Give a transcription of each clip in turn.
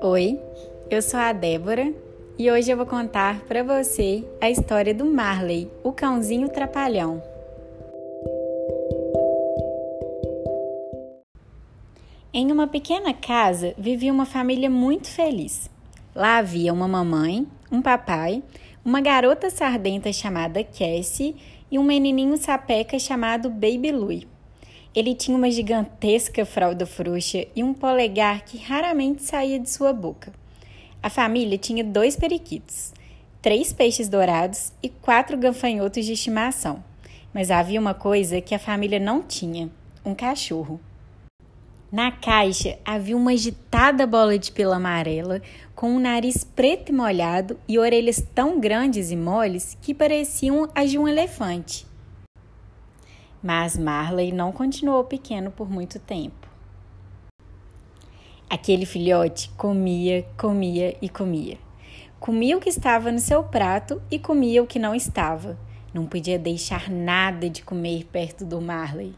Oi, eu sou a Débora e hoje eu vou contar para você a história do Marley, o cãozinho trapalhão. Em uma pequena casa vivia uma família muito feliz. Lá havia uma mamãe, um papai, uma garota sardenta chamada Cassie e um menininho sapeca chamado Baby Louie. Ele tinha uma gigantesca fralda frouxa e um polegar que raramente saía de sua boca. A família tinha dois periquitos, três peixes dourados e quatro gafanhotos de estimação. Mas havia uma coisa que a família não tinha: um cachorro. Na caixa havia uma agitada bola de pelo amarela, com um nariz preto e molhado e orelhas tão grandes e moles que pareciam as de um elefante. Mas Marley não continuou pequeno por muito tempo. Aquele filhote comia, comia e comia. Comia o que estava no seu prato e comia o que não estava. Não podia deixar nada de comer perto do Marley.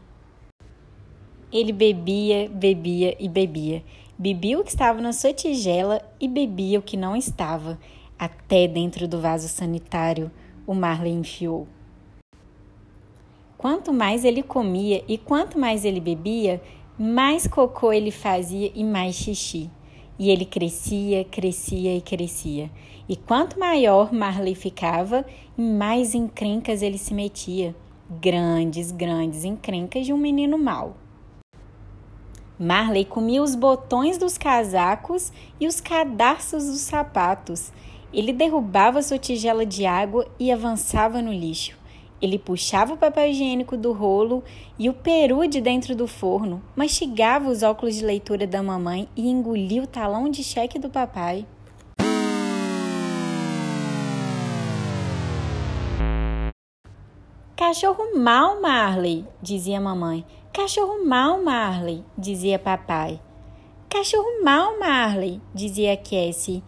Ele bebia, bebia e bebia. Bebia o que estava na sua tigela e bebia o que não estava. Até dentro do vaso sanitário o Marley enfiou. Quanto mais ele comia e quanto mais ele bebia, mais cocô ele fazia e mais xixi. E ele crescia, crescia e crescia. E quanto maior Marley ficava, mais encrencas ele se metia. Grandes, grandes encrencas de um menino mau. Marley comia os botões dos casacos e os cadarços dos sapatos. Ele derrubava sua tigela de água e avançava no lixo. Ele puxava o papel higiênico do rolo e o peru de dentro do forno, mastigava os óculos de leitura da mamãe e engolia o talão de cheque do papai. Cachorro mal, Marley, dizia mamãe. Cachorro mal, Marley, dizia papai. Cachorro mal, Marley, dizia Cassie.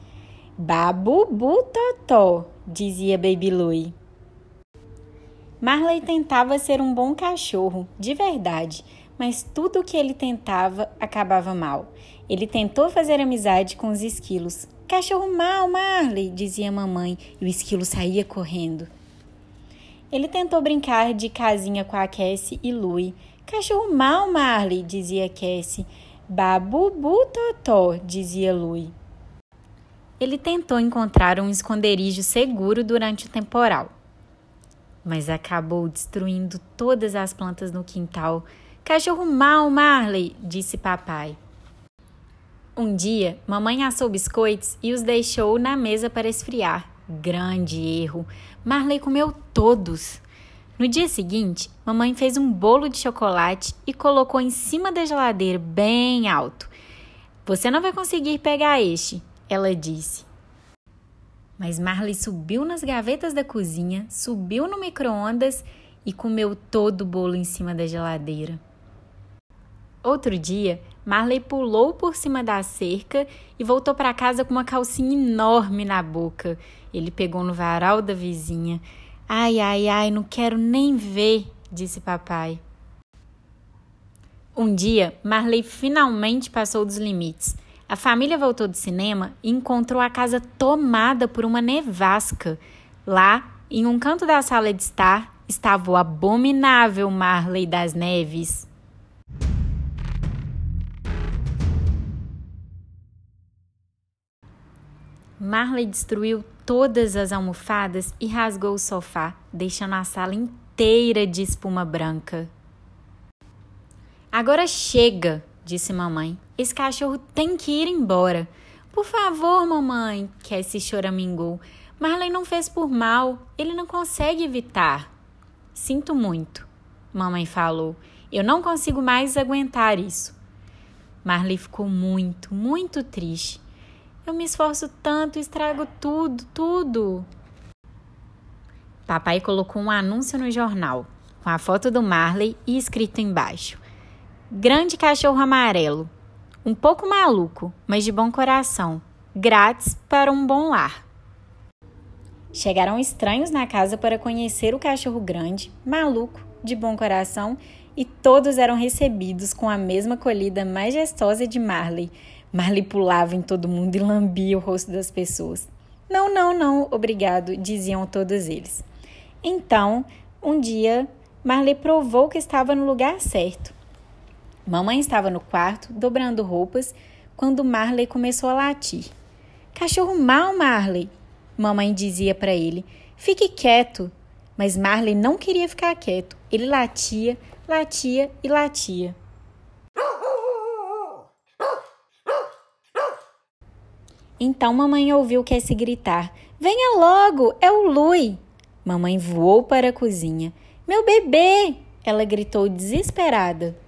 Babubu totó, dizia Baby Louie. Marley tentava ser um bom cachorro, de verdade, mas tudo o que ele tentava acabava mal. Ele tentou fazer amizade com os esquilos. Cachorro mal, Marley, dizia a mamãe, e o esquilo saía correndo. Ele tentou brincar de casinha com a Cassie e Louie. Cachorro mal, Marley, dizia Cassie. Babubu totó, dizia Louie. Ele tentou encontrar um esconderijo seguro durante o temporal mas acabou destruindo todas as plantas no quintal. Cachorro mau, Marley, disse papai. Um dia, mamãe assou biscoitos e os deixou na mesa para esfriar. Grande erro. Marley comeu todos. No dia seguinte, mamãe fez um bolo de chocolate e colocou em cima da geladeira, bem alto. Você não vai conseguir pegar este, ela disse. Mas Marley subiu nas gavetas da cozinha, subiu no micro-ondas e comeu todo o bolo em cima da geladeira. Outro dia, Marley pulou por cima da cerca e voltou para casa com uma calcinha enorme na boca. Ele pegou no varal da vizinha. Ai, ai, ai, não quero nem ver, disse papai. Um dia, Marley finalmente passou dos limites. A família voltou do cinema e encontrou a casa tomada por uma nevasca. Lá, em um canto da sala de estar, estava o abominável Marley das Neves. Marley destruiu todas as almofadas e rasgou o sofá, deixando a sala inteira de espuma branca. Agora chega, disse mamãe. Esse cachorro tem que ir embora. Por favor, mamãe, Cassie choramingou. Marley não fez por mal, ele não consegue evitar. Sinto muito, mamãe falou. Eu não consigo mais aguentar isso. Marley ficou muito, muito triste. Eu me esforço tanto, estrago tudo, tudo. Papai colocou um anúncio no jornal, com a foto do Marley e escrito embaixo: Grande cachorro amarelo, um pouco maluco, mas de bom coração, grátis para um bom lar. Chegaram estranhos na casa para conhecer o cachorro grande, maluco, de bom coração, e todos eram recebidos com a mesma acolhida majestosa de Marley. Marley pulava em todo mundo e lambia o rosto das pessoas. Não, não, não, obrigado, diziam todos eles. Então, um dia, Marley provou que estava no lugar certo. Mamãe estava no quarto, dobrando roupas, quando Marley começou a latir. Cachorro mal, Marley, mamãe dizia para ele. Fique quieto. Mas Marley não queria ficar quieto. Ele latia, latia e latia. Então mamãe ouviu Cassie gritar: Venha logo, é o Lui! Mamãe voou para a cozinha. Meu bebê! Ela gritou desesperada.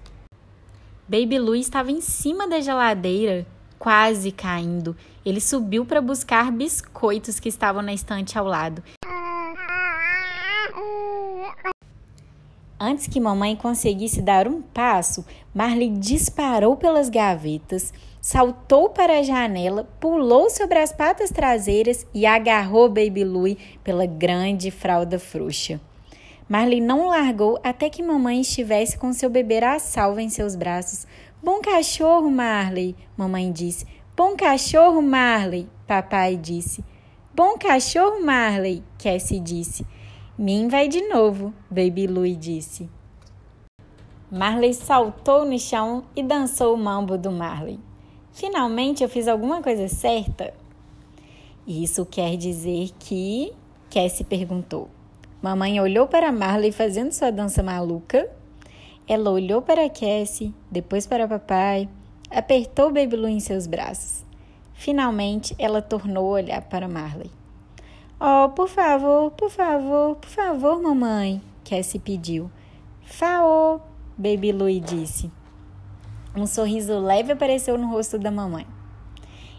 Baby Lui estava em cima da geladeira, quase caindo. Ele subiu para buscar biscoitos que estavam na estante ao lado. Antes que mamãe conseguisse dar um passo, Marley disparou pelas gavetas, saltou para a janela, pulou sobre as patas traseiras e agarrou Baby Louie pela grande fralda frouxa. Marley não largou até que mamãe estivesse com seu bebê a salvo em seus braços. Bom cachorro, Marley, mamãe disse. Bom cachorro, Marley, papai disse. Bom cachorro, Marley, Cassie disse. Min vai de novo, Baby Louie disse. Marley saltou no chão e dançou o mambo do Marley. Finalmente eu fiz alguma coisa certa? Isso quer dizer que. Cassie perguntou. Mamãe olhou para Marley fazendo sua dança maluca. Ela olhou para Cassie, depois para papai, apertou Baby Lu em seus braços. Finalmente, ela tornou a olhar para Marley. Oh, por favor, por favor, por favor, mamãe, Cassie pediu. Faô, Baby Louie disse. Um sorriso leve apareceu no rosto da mamãe.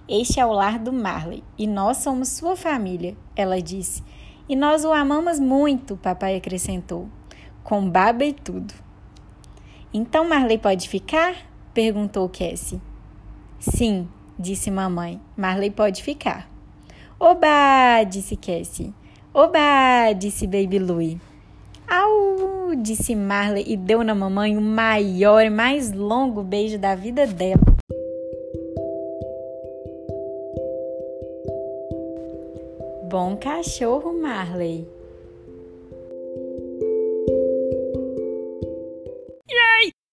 Este é o lar do Marley e nós somos sua família, ela disse. E nós o amamos muito, papai acrescentou, com baba e tudo. Então Marley pode ficar? perguntou Cassie. Sim, disse mamãe. Marley pode ficar. Oba! disse Cassie. Oba! disse Baby Louie. Au! disse Marley e deu na mamãe o maior e mais longo beijo da vida dela. Bom cachorro, Marley,